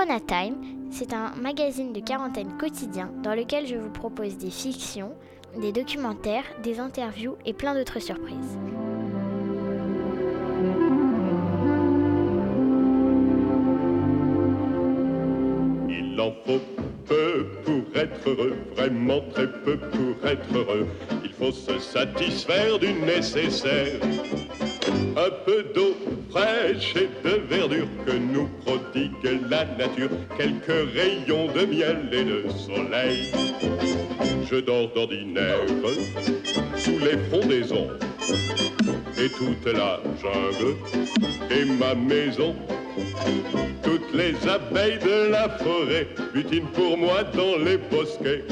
Corona c'est un magazine de quarantaine quotidien dans lequel je vous propose des fictions, des documentaires, des interviews et plein d'autres surprises. Il en faut peu pour être heureux, vraiment très peu pour être heureux. Il faut se satisfaire du nécessaire. Un peu d'eau fraîche et de verdure que nous prodigue la nature. Quelques rayons de miel et de soleil. Je dors d'ordinaire sous les frondaisons et toute la jungle et ma maison. Toutes les abeilles de la forêt butinent pour moi dans les bosquets.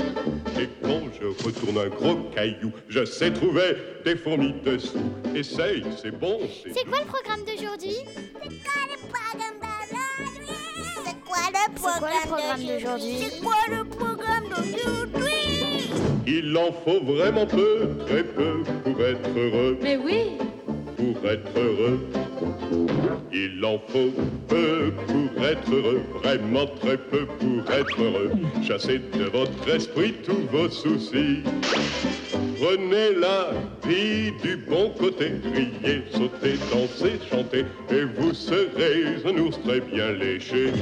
Et quand je retourne un gros caillou, je sais trouver des fourmis dessous. Essaye, c'est bon. C'est quoi le programme d'aujourd'hui? C'est quoi le programme d'aujourd'hui? C'est quoi le programme d'aujourd'hui? C'est quoi le programme d'aujourd'hui? Il en faut vraiment peu, très peu pour être heureux. Mais oui, pour être heureux. Il en faut peu pour être heureux, vraiment très peu pour être heureux. Chassez de votre esprit tous vos soucis. Prenez la vie du bon côté, riez, sautez, dansez, chantez, et vous serez un ours très bien léché.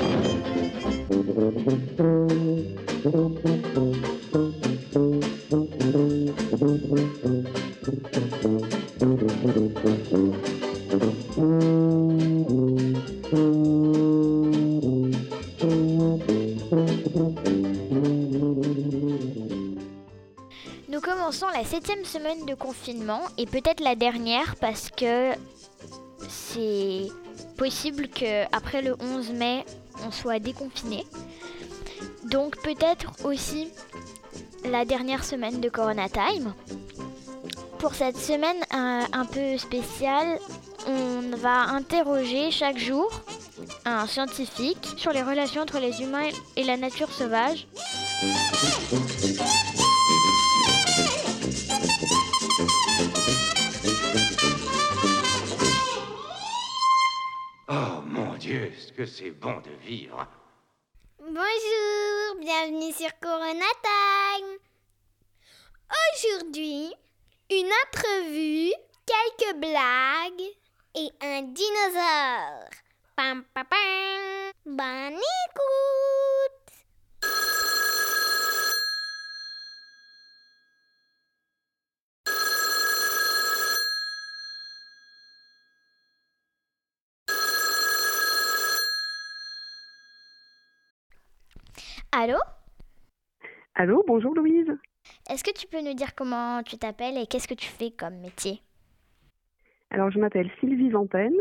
Semaine de confinement et peut-être la dernière parce que c'est possible que après le 11 mai on soit déconfiné. Donc peut-être aussi la dernière semaine de Corona Time. Pour cette semaine euh, un peu spéciale, on va interroger chaque jour un scientifique sur les relations entre les humains et la nature sauvage. Mon Dieu, ce que c'est bon de vivre? Bonjour, bienvenue sur Corona Time. Aujourd'hui, une entrevue, quelques blagues et un dinosaure. Pam pam pam. Bonne écoute. Allô? Allô, bonjour Louise. Est-ce que tu peux nous dire comment tu t'appelles et qu'est-ce que tu fais comme métier? Alors je m'appelle Sylvie Vampen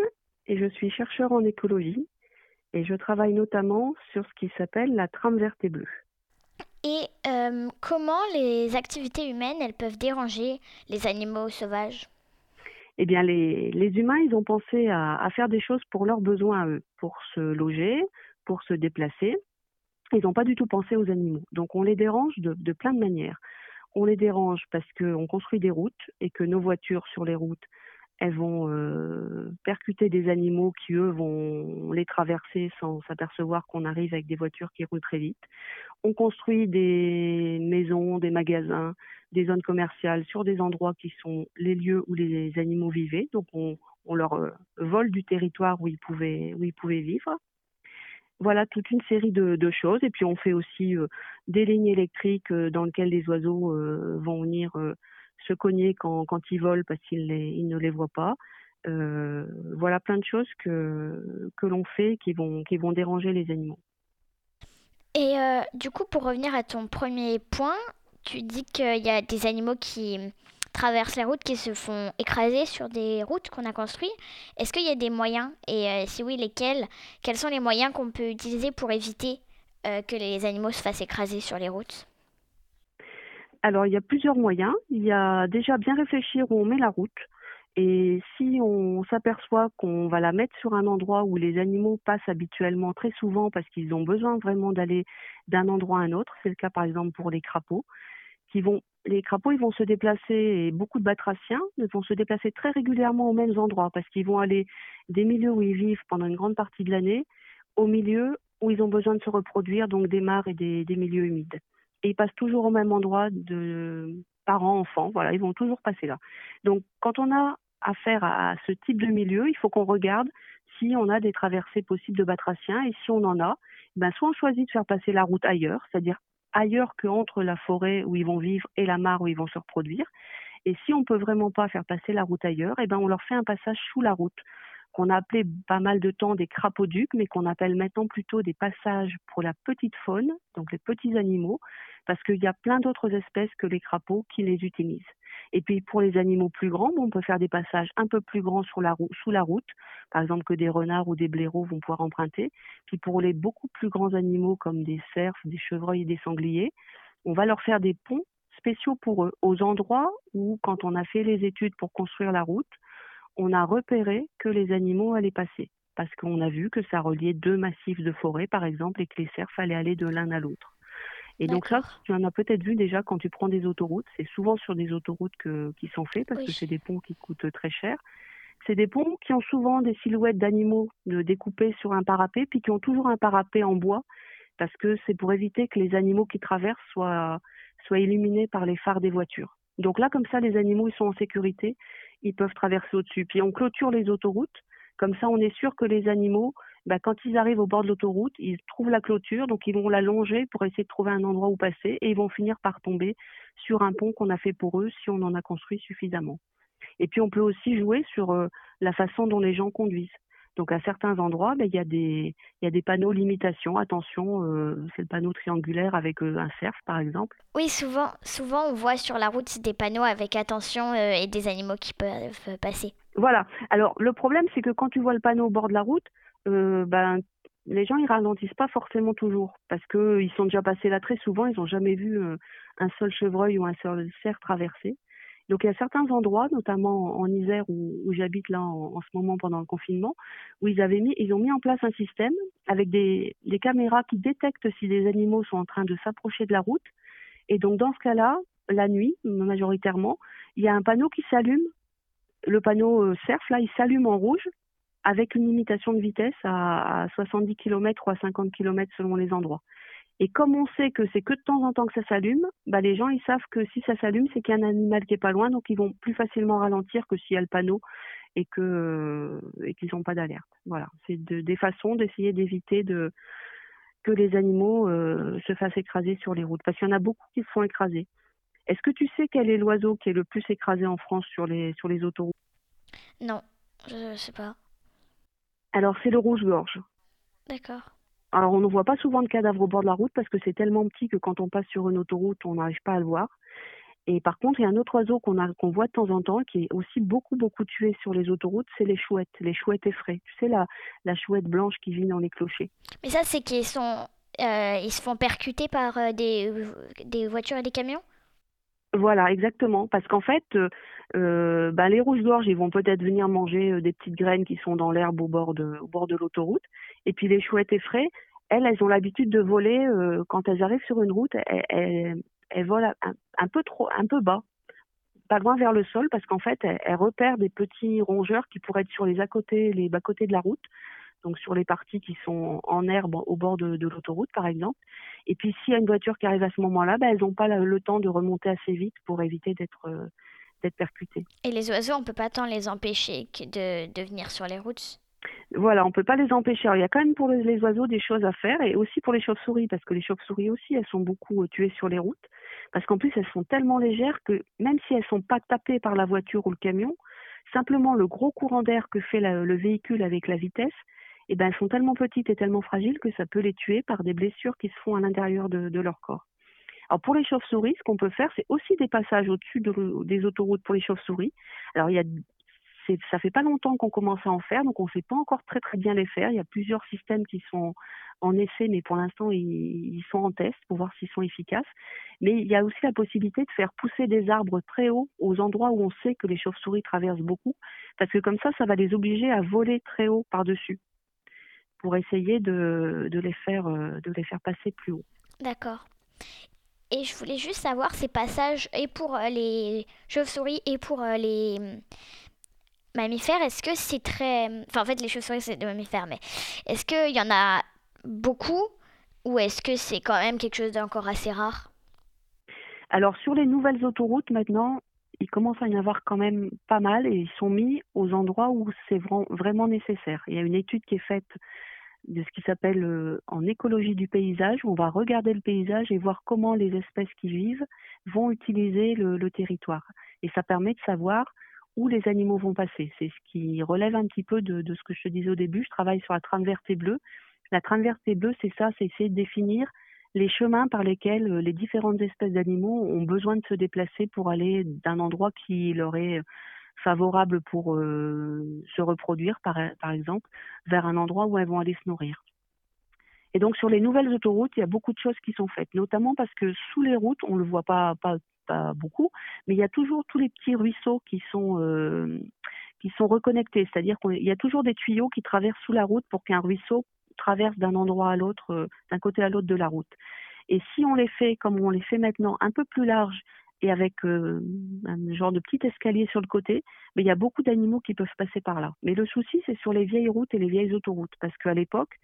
et je suis chercheur en écologie et je travaille notamment sur ce qui s'appelle la trame verte et bleue. Et euh, comment les activités humaines, elles peuvent déranger les animaux sauvages? Eh bien les, les humains, ils ont pensé à, à faire des choses pour leurs besoins à eux, pour se loger, pour se déplacer. Ils n'ont pas du tout pensé aux animaux. Donc on les dérange de, plein de manières. On les dérange parce qu'on construit des routes et que nos voitures sur les routes, elles vont euh, percuter des animaux qui, eux, vont les traverser sans s'apercevoir qu'on arrive avec des voitures qui roulent très vite. On construit des maisons, des magasins, des zones commerciales sur des endroits qui sont les lieux où les animaux vivaient. Donc on, on leur euh, vole du territoire où ils pouvaient, où ils pouvaient vivre. Voilà toute une série de, choses. Et puis on fait aussi euh, des lignes électriques euh, dans lesquelles les oiseaux euh, vont venir se cogner quand, quand ils volent parce qu'ils ne les voient pas. Voilà plein de choses que, l'on fait qui vont, qui vont déranger les animaux. Et du coup, pour revenir à ton premier point, tu dis qu'il y a des animaux qui traversent les routes, qui se font écraser sur des routes qu'on a construites. Est-ce qu'il y a des moyens? Et euh, si oui, lesquels? Quels sont les moyens qu'on peut utiliser pour éviter euh, que les animaux se fassent écraser sur les routes? Alors, il y a plusieurs moyens. Il y a déjà bien réfléchir où on met la route. Et si on s'aperçoit qu'on va la mettre sur un endroit où les animaux passent habituellement très souvent parce qu'ils ont besoin vraiment d'aller d'un endroit à un autre, c'est le cas par exemple pour les crapauds, qui vont, les crapauds ils vont se déplacer et beaucoup de batraciens vont se déplacer très régulièrement aux mêmes endroits parce qu'ils vont aller des milieux où ils vivent pendant une grande partie de l'année au milieu où ils ont besoin de se reproduire, donc des mares et des, des milieux humides. Et ils passent toujours au même endroit de parents, enfants, voilà, ils vont toujours passer là. Donc quand on a affaire à ce type de milieu, il faut qu'on regarde si on a des traversées possibles de batraciens et si on en a, ben soit on choisit de faire passer la route ailleurs, c'est-à-dire ailleurs que entre la forêt où ils vont vivre et la mare où ils vont se reproduire. Et si on peut vraiment pas faire passer la route ailleurs, eh ben on leur fait un passage sous la route qu'on a appelé pas mal de temps des crapauducs, mais qu'on appelle maintenant plutôt des passages pour la petite faune, donc les petits animaux, parce qu'il y a plein d'autres espèces que les crapauds qui les utilisent. Et puis pour les animaux plus grands, on peut faire des passages un peu plus grands sous la route, par exemple que des renards ou des blaireaux vont pouvoir emprunter. Puis pour les beaucoup plus grands animaux comme des cerfs, des chevreuils et des sangliers, on va leur faire des ponts spéciaux pour eux, aux endroits où, quand on a fait les études pour construire la route, on a repéré que les animaux allaient passer. Parce qu'on a vu que ça reliait deux massifs de forêt, par exemple, et que les cerfs allaient aller de l'un à l'autre. Et donc ça, tu en as peut-être vu déjà quand tu prends des autoroutes. C'est souvent sur des autoroutes que, qui sont faits parce que c'est des ponts qui coûtent très cher. C'est des ponts qui ont souvent des silhouettes d'animaux de découpés sur un parapet, puis qui ont toujours un parapet en bois, parce que c'est pour éviter que les animaux qui traversent soient, soient illuminés par les phares des voitures. Donc là, comme ça, les animaux, ils sont en sécurité, ils peuvent traverser au-dessus. Puis on clôture les autoroutes, comme ça, on est sûr que les animaux, bah, quand ils arrivent au bord de l'autoroute, ils trouvent la clôture, donc ils vont la longer pour essayer de trouver un endroit où passer, et ils vont finir par tomber sur un pont qu'on a fait pour eux si on en a construit suffisamment. Et puis on peut aussi jouer sur euh, la façon dont les gens conduisent. Donc à certains endroits, ben, il y, a des, y a des panneaux limitation. Attention, euh, c'est le panneau triangulaire avec euh, un cerf par exemple. Oui, souvent, souvent on voit sur la route des panneaux avec attention et des animaux qui peuvent passer. Voilà. Alors le problème, c'est que quand tu vois le panneau au bord de la route, ben, les gens ils ralentissent pas forcément toujours parce que ils sont déjà passés là très souvent, ils n'ont jamais vu un seul chevreuil ou un seul cerf traverser. Donc il y a certains endroits, notamment en Isère où, j'habite là en, ce moment pendant le confinement, où ils avaient mis, ils ont mis en place un système avec des, caméras qui détectent si des animaux sont en train de s'approcher de la route. Et donc dans ce cas-là, la nuit majoritairement, il y a un panneau qui s'allume. Le panneau surf là, il s'allume en rouge avec une limitation de vitesse à, à 70 km ou à 50 km selon les endroits. Et comme on sait que c'est que de temps en temps que ça s'allume, bah les gens ils savent que si ça s'allume, c'est qu'il y a un animal qui est pas loin, donc ils vont plus facilement ralentir que s'il y a le panneau et que et qu'ils n'ont pas d'alerte. Voilà, c'est de, des façons d'essayer d'éviter que les animaux euh, se fassent écraser sur les routes, parce qu'il y en a beaucoup qui se font écraser. Est-ce que tu sais quel est l'oiseau qui est le plus écrasé en France sur les sur les autoroutes? Non, je sais pas. Alors c'est le rouge-gorge. D'accord. Alors, on ne voit pas souvent de cadavres au bord de la route parce que c'est tellement petit que quand on passe sur une autoroute, on n'arrive pas à le voir. Et par contre, il y a un autre oiseau qu'on voit de temps en temps, qui est aussi beaucoup, beaucoup tué sur les autoroutes, c'est les chouettes, les chouettes effraies. Tu sais, la, la chouette blanche qui vit dans les clochers. Mais ça, c'est qu'ils sont, euh, ils se font percuter par euh, des, des voitures et des camions? Voilà, exactement. Parce qu'en fait, euh, ben, les rouges-gorges, ils vont peut-être venir manger des petites graines qui sont dans l'herbe au bord de, l'autoroute. Et puis les chouettes effraies, elles, elles ont l'habitude de voler quand elles arrivent sur une route. Elles, volent un, peu trop, un peu bas, pas loin vers le sol, parce qu'en fait, elles, repèrent des petits rongeurs qui pourraient être sur les à les bas côtés de la route donc sur les parties qui sont en herbe au bord de, l'autoroute par exemple. Et puis s'il y a une voiture qui arrive à ce moment-là, bah, elles n'ont pas le temps de remonter assez vite pour éviter d'être euh, percutées. Et les oiseaux, on ne peut pas tant les empêcher de, de venir sur les routes? Voilà, on ne peut pas les empêcher. il y a quand même pour les oiseaux des choses à faire et aussi pour les chauves-souris, parce que les chauves-souris aussi, elles sont beaucoup euh, tuées sur les routes, parce qu'en plus, elles sont tellement légères que même si elles ne sont pas tapées par la voiture ou le camion, simplement le gros courant d'air que fait le véhicule avec la vitesse, eh ben, elles sont tellement petites et tellement fragiles que ça peut les tuer par des blessures qui se font à l'intérieur de, leur corps. Alors pour les chauves-souris, ce qu'on peut faire, c'est aussi des passages au-dessus de, des autoroutes pour les chauves-souris. Alors il y a ça fait pas longtemps qu'on commence à en faire, donc on ne sait pas encore très très bien les faire. Il y a plusieurs systèmes qui sont en essai, mais pour l'instant ils, ils, sont en test pour voir s'ils sont efficaces. Mais il y a aussi la possibilité de faire pousser des arbres très hauts aux endroits où on sait que les chauves-souris traversent beaucoup, parce que comme ça, ça va les obliger à voler très haut par-dessus pour essayer de, de, les faire, euh, de les faire passer plus haut. D'accord. Et je voulais juste savoir ces passages et pour euh, les chauves-souris et pour euh, les mammifères, est-ce que c'est très... Enfin en fait les chauves-souris c'est des mammifères, mais est-ce qu'il y en a beaucoup ou est-ce que c'est quand même quelque chose d'encore assez rare? Alors sur les nouvelles autoroutes maintenant, il commence à y en avoir quand même pas mal et ils sont mis aux endroits où c'est vraiment nécessaire. Il y a une étude qui est faite de ce qui s'appelle euh, en écologie du paysage. On va regarder le paysage et voir comment les espèces qui vivent vont utiliser le, territoire. Et ça permet de savoir où les animaux vont passer. C'est ce qui relève un petit peu de, ce que je te disais au début. Je travaille sur la trame verte et bleue. La trame verte et bleue, c'est ça, c'est essayer de définir les chemins par lesquels euh, les différentes espèces d'animaux ont besoin de se déplacer pour aller d'un endroit qui leur est favorable pour euh, se reproduire, par, exemple, vers un endroit où elles vont aller se nourrir. Et donc sur les nouvelles autoroutes, il y a beaucoup de choses qui sont faites, notamment parce que sous les routes, on ne le voit pas, beaucoup, mais il y a toujours tous les petits ruisseaux qui sont euh, qui sont reconnectés, c'est-à-dire qu'il y a toujours des tuyaux qui traversent sous la route pour qu'un ruisseau traverse d'un endroit à l'autre, euh, d'un côté à l'autre de la route. Et si on les fait comme on les fait maintenant, un peu plus larges et avec euh, un genre de petit escalier sur le côté, mais il y a beaucoup d'animaux qui peuvent passer par là. Mais le souci, c'est sur les vieilles routes et les vieilles autoroutes, parce qu'à l'époque,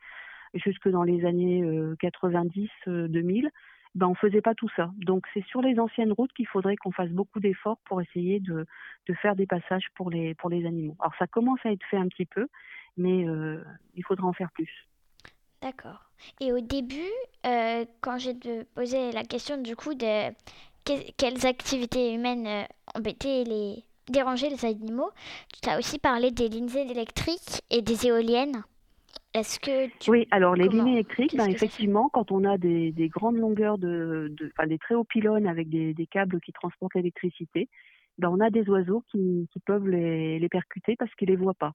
jusque dans les années 90-2000, euh, ben on faisait pas tout ça. Donc c'est sur les anciennes routes qu'il faudrait qu'on fasse beaucoup d'efforts pour essayer de, faire des passages pour les pour les animaux. Alors ça commence à être fait un petit peu, mais il faudra en faire plus. D'accord. Et au début, euh, quand j'ai posé la question du coup de quelles activités humaines euh, embêtaient les déranger les animaux, tu as aussi parlé des lignes électriques et des éoliennes. Est-ce que Oui, alors les lignes électriques, ben, effectivement, quand on a des, des grandes longueurs de, de enfin, des très hauts pylônes avec des, des câbles qui transportent l'électricité, ben, on a des oiseaux qui, qui peuvent les, les percuter parce qu'ils les voient pas.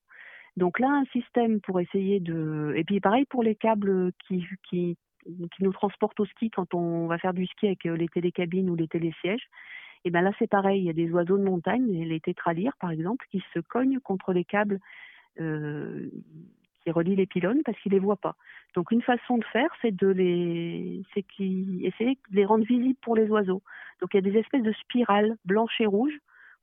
Donc là, un système pour essayer de... Et puis pareil pour les câbles qui, qui, qui nous transportent au ski quand on va faire du ski avec euh, les télécabines ou les télésièges. Et ben là, c'est pareil. Il y a des oiseaux de montagne, les tétralyres par exemple, qui se cognent contre les câbles euh, qui relient les pylônes parce qu'ils les voient pas. Donc une façon de faire, c'est de les, c'est essayer de les rendre visibles pour les oiseaux. Donc il y a des espèces de spirales blanches et rouges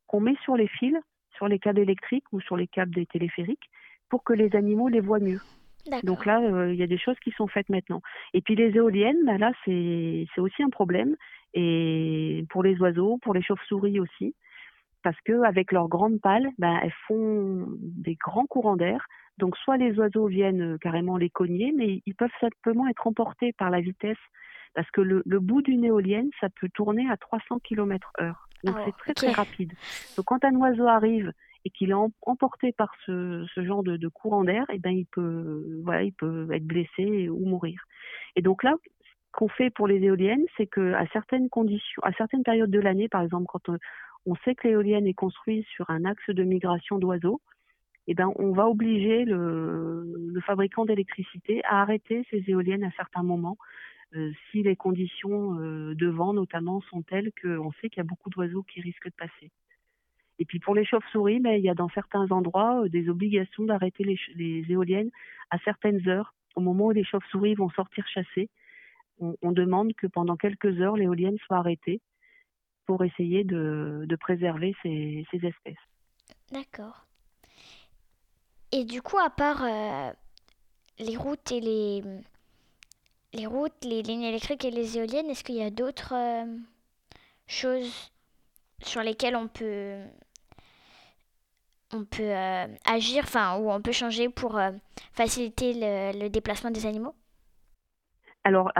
qu'on met sur les fils, sur les câbles électriques ou sur les câbles des téléphériques pour que les animaux les voient mieux. Donc là, euh, il y a des choses qui sont faites maintenant. Et puis les éoliennes, ben là, c'est aussi un problème. Et pour les oiseaux, pour les chauves-souris aussi, parce que avec leurs grandes pales, ben, elles font des grands courants d'air. Donc soit les oiseaux viennent carrément les cogner, mais ils peuvent simplement être emportés par la vitesse, parce que le, le bout d'une éolienne, ça peut tourner à 300 km heure. Donc oh, c'est très très rapide. Donc quand un oiseau arrive et qu'il est emporté par ce, genre de, courant d'air, et eh ben il peut, voilà, il peut être blessé ou mourir. Et donc là, ce qu'on fait pour les éoliennes, c'est que à certaines conditions, à certaines périodes de l'année, par exemple, quand on, on sait que l'éolienne est construite sur un axe de migration d'oiseaux, eh ben, on va obliger le, fabricant d'électricité à arrêter ces éoliennes à certains moments euh, si les conditions euh, de vent notamment sont telles qu'on sait qu'il y a beaucoup d'oiseaux qui risquent de passer. Et puis pour les chauves-souris, ben, il y a dans certains endroits euh, des obligations d'arrêter les, éoliennes à certaines heures. Au moment où les chauves-souris vont sortir chasser, on, demande que pendant quelques heures, l'éolienne soit arrêtée pour essayer de, préserver ces, ces espèces. D'accord. Et du coup, à part euh, les routes et les, les routes, les lignes électriques et les éoliennes, est-ce qu'il y a d'autres euh, choses sur lesquelles on peut on peut euh, agir, enfin, ou on peut changer pour euh, faciliter le, déplacement des animaux? Alors,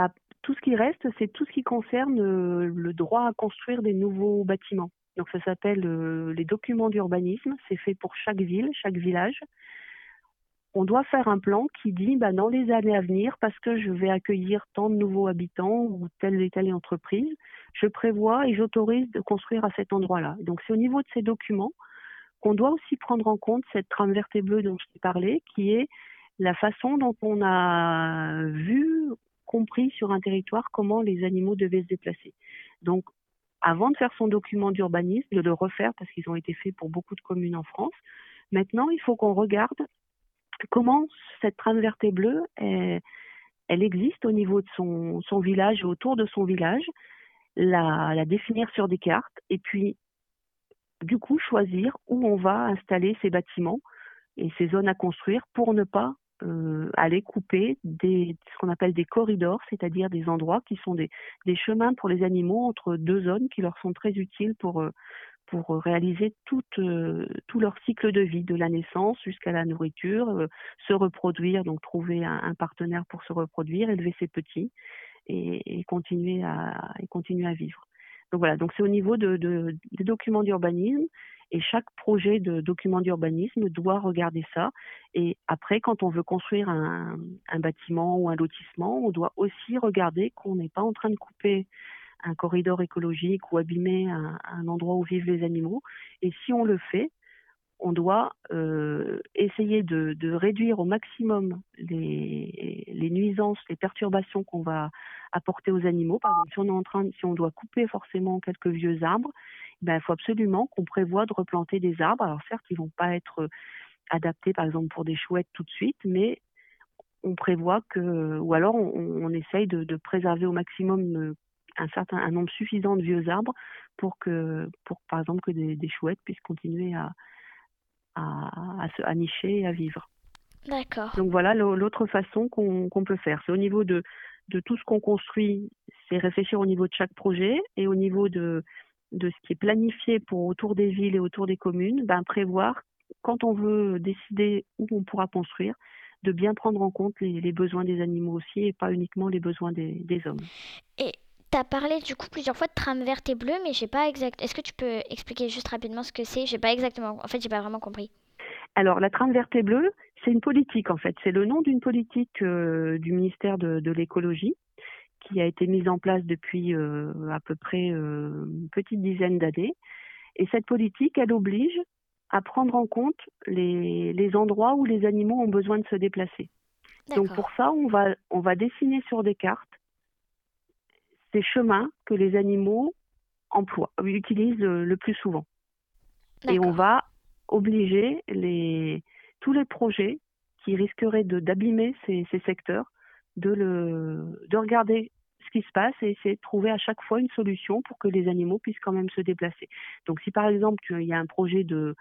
tout ce qui reste, c'est tout ce qui concerne euh, le droit à construire des nouveaux bâtiments. Donc, ça s'appelle les documents d'urbanisme. C'est fait pour chaque ville, chaque village. On doit faire un plan qui dit, bah, dans les années à venir, parce que je vais accueillir tant de nouveaux habitants ou telle et telle entreprise, je prévois et j'autorise de construire à cet endroit-là. Donc, c'est au niveau de ces documents on doit aussi prendre en compte cette trame verte et bleue dont je t'ai parlé, qui est la façon dont on a vu, compris sur un territoire comment les animaux devaient se déplacer. Donc, avant de faire son document d'urbanisme, de le refaire parce qu'ils ont été faits pour beaucoup de communes en France, maintenant, il faut qu'on regarde comment cette trame verte et bleue, elle, existe au niveau de son, village, autour de son village, la, la définir sur des cartes et puis du coup choisir où on va installer ces bâtiments et ces zones à construire pour ne pas euh, aller couper des, ce qu'on appelle des corridors, c'est-à-dire des endroits qui sont des, chemins pour les animaux entre deux zones qui leur sont très utiles pour, euh, réaliser tout, euh, tout leur cycle de vie, de la naissance jusqu'à la nourriture, se reproduire, donc trouver un, partenaire pour se reproduire, élever ses petits et, et continuer, à, et continuer à vivre. Donc voilà, donc c'est au niveau de, de, des documents d'urbanisme et chaque projet de document d'urbanisme doit regarder ça. Et après, quand on veut construire un, un bâtiment ou un lotissement, on doit aussi regarder qu'on n'est pas en train de couper un corridor écologique ou abîmer un, un, endroit où vivent les animaux. Et si on le fait, on doit euh, essayer de, réduire au maximum les, nuisances, les perturbations qu'on va apporter aux animaux. Par exemple, si on est en train, si on doit couper forcément quelques vieux arbres, ben, il faut absolument qu'on prévoit de replanter des arbres. Alors certes, ils vont pas être adaptés, par exemple, pour des chouettes tout de suite, mais on prévoit que, ou alors on, essaye de, préserver au maximum un certain un nombre suffisant de vieux arbres pour que, pour par exemple que des chouettes puissent continuer à, à, à, se, à nicher et à vivre. D'accord. Donc voilà l'autre façon qu'on qu peut faire. C'est au niveau de, de tout ce qu'on construit, c'est réfléchir au niveau de chaque projet et au niveau de, de ce qui est planifié pour autour des villes et autour des communes, ben prévoir quand on veut décider où on pourra construire, de bien prendre en compte les, les besoins des animaux aussi et pas uniquement les besoins des, des hommes. Et tu as parlé du coup plusieurs fois de trame verte et bleue, mais j'ai pas exact. Est-ce que tu peux expliquer juste rapidement ce que c'est? J'ai pas exactement. En fait, j'ai pas vraiment compris. Alors, la trame verte et bleue, c'est une politique en fait. C'est le nom d'une politique euh, du ministère de, de l'écologie qui a été mise en place depuis euh, à peu près euh, une petite dizaine d'années. Et cette politique, elle oblige à prendre en compte les, les endroits où les animaux ont besoin de se déplacer. Donc pour ça, on va, on va dessiner sur des cartes ces chemins que les animaux emploient, utilisent le plus souvent. Et on va obliger les, tous les projets qui risqueraient d'abîmer ces, ces, secteurs de, le, de regarder ce qui se passe et essayer de trouver à chaque fois une solution pour que les animaux puissent quand même se déplacer. Donc si par exemple il y a un projet de,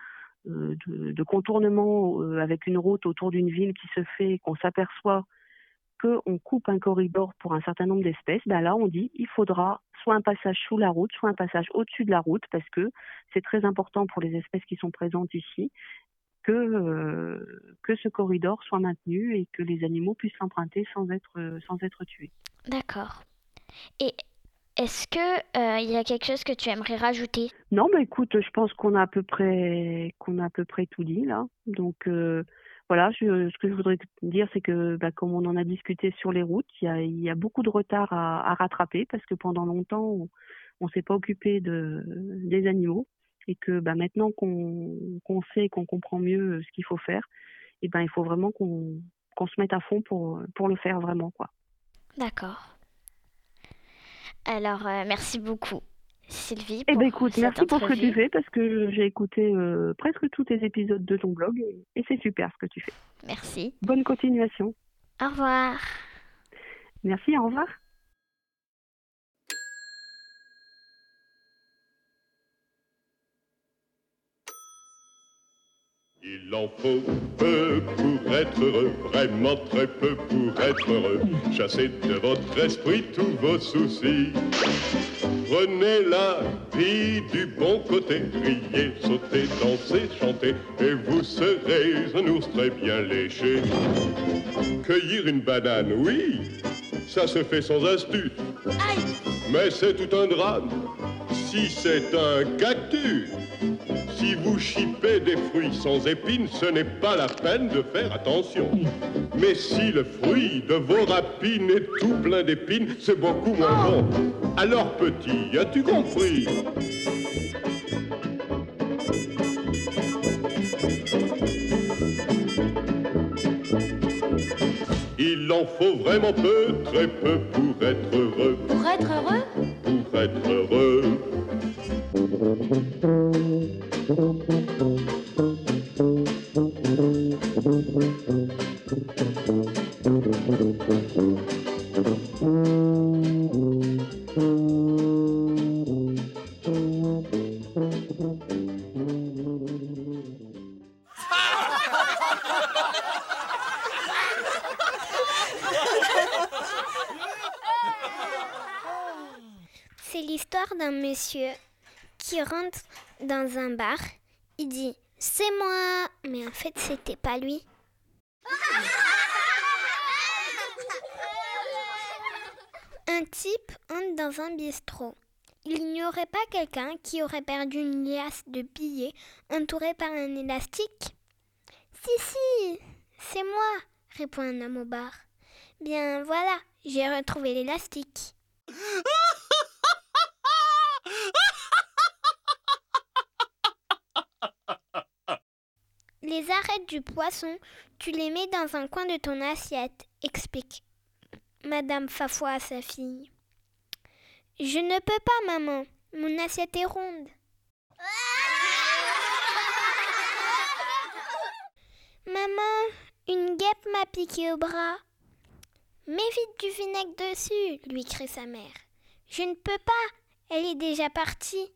de, de contournement avec une route autour d'une ville qui se fait, qu'on s'aperçoit qu'on coupe un corridor pour un certain nombre d'espèces, ben là on dit il faudra soit un passage sous la route, soit un passage au-dessus de la route, parce que c'est très important pour les espèces qui sont présentes ici que, euh, que ce corridor soit maintenu et que les animaux puissent s'emprunter sans être, sans être tués. D'accord. Et est-ce que il euh, y a quelque chose que tu aimerais rajouter? Non, bah écoute, je pense qu'on a à peu près qu'on a à peu près tout dit là. Donc euh, voilà, je, ce que je voudrais dire, c'est que bah, comme on en a discuté sur les routes, il y a, y beaucoup de retard à, rattraper parce que pendant longtemps, on ne s'est pas occupé de, des animaux et que bah, maintenant qu'on qu sait, qu'on comprend mieux ce qu'il faut faire, et ben il faut vraiment qu'on qu se mette à fond pour, pour le faire vraiment. quoi. D'accord. Alors, euh, merci beaucoup. Sylvie. Eh ben écoute, merci pour ce que tu fais parce que j'ai écouté euh, presque tous tes épisodes de ton blog et, et c'est super ce que tu fais. Merci. Bonne continuation. Au revoir. Merci, au revoir. Il en faut peu pour être heureux, vraiment très peu pour être heureux. Chassez de votre esprit tous vos soucis. Prenez la vie du bon côté, riez, sautez, dansez, chantez, et vous serez un ours très bien léché. Cueillir une banane, oui, ça se fait sans astuce. Mais c'est tout un drame si c'est un cactus. Vous chipez des fruits sans épines, ce n'est pas la peine de faire attention. Mais si le fruit de vos rapines est tout plein d'épines, c'est beaucoup moins bon. Alors petit, as-tu compris? Il en faut vraiment peu, très peu pour être heureux. Pour être heureux? Pour être heureux. C'est Il dit C'est moi Mais en fait, c'était pas lui. Un type entre dans un bistrot. Il n'y aurait pas quelqu'un qui aurait perdu une liasse de billets entourée par un élastique Si, si, c'est moi, répond un homme au bar. Bien voilà, j'ai retrouvé l'élastique. Les arêtes du poisson, tu les mets dans un coin de ton assiette, explique Madame Fafouin à sa fille. Je ne peux pas, maman. Mon assiette est ronde. Maman, une guêpe m'a piqué au bras. Mets vite du vinaigre dessus, lui crie sa mère. Je ne peux pas, elle est déjà partie.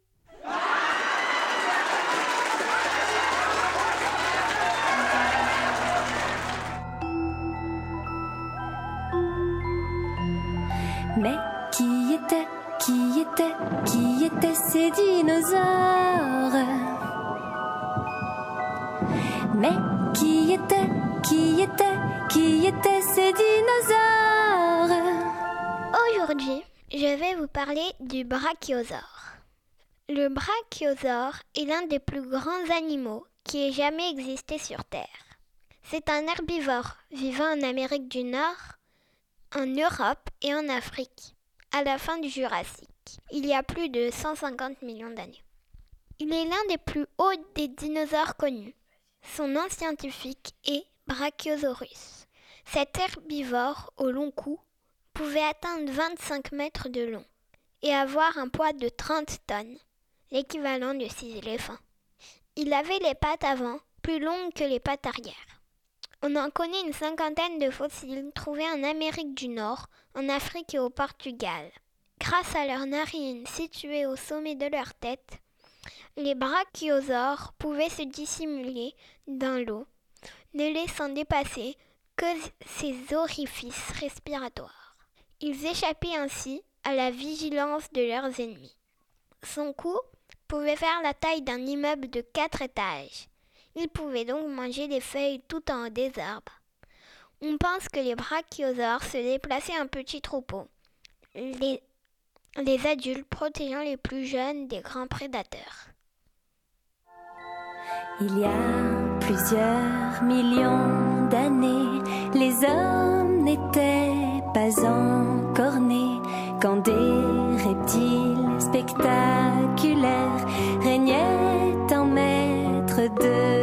Mais qui était, qui était, qui étaient ces dinosaures? Mais qui était, qui était, qui étaient ces dinosaures? Aujourd'hui, je vais vous parler du brachiosaure. Le brachiosaure est l'un des plus grands animaux qui ait jamais existé sur Terre. C'est un herbivore vivant en Amérique du Nord, en Europe et en Afrique, à la fin du Jurassique, il y a plus de 150 millions d'années. Il est l'un des plus hauts des dinosaures connus. Son nom scientifique est Brachiosaurus. Cet herbivore au long cou pouvait atteindre 25 mètres de long et avoir un poids de 30 tonnes, l'équivalent de 6 éléphants. Il avait les pattes avant plus longues que les pattes arrière. On en connaît une cinquantaine de fossiles trouvés en Amérique du Nord, en Afrique et au Portugal. Grâce à leurs narines situées au sommet de leur tête, les brachiosaures pouvaient se dissimuler dans l'eau, ne laissant dépasser que ses orifices respiratoires. Ils échappaient ainsi à la vigilance de leurs ennemis. Son cou pouvait faire la taille d'un immeuble de quatre étages. Il pouvait donc manger des feuilles tout en haut des arbres. On pense que les brachiosaures se déplaçaient en petits troupeaux, les, adultes protégeant les plus jeunes des grands prédateurs. Il y a plusieurs millions d'années, les hommes n'étaient pas encore nés quand des reptiles spectaculaires régnaient en maître de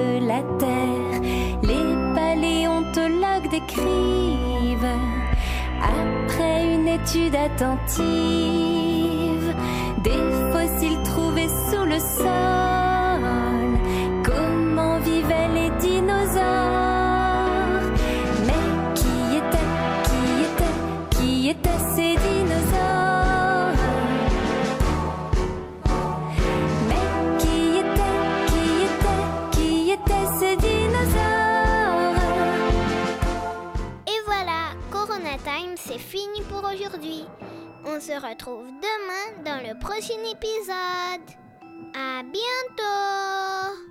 Les paléontologues décrivent, après une étude attentive, des fossiles trouvés sous le sol. On se retrouve demain dans le prochain épisode. À bientôt!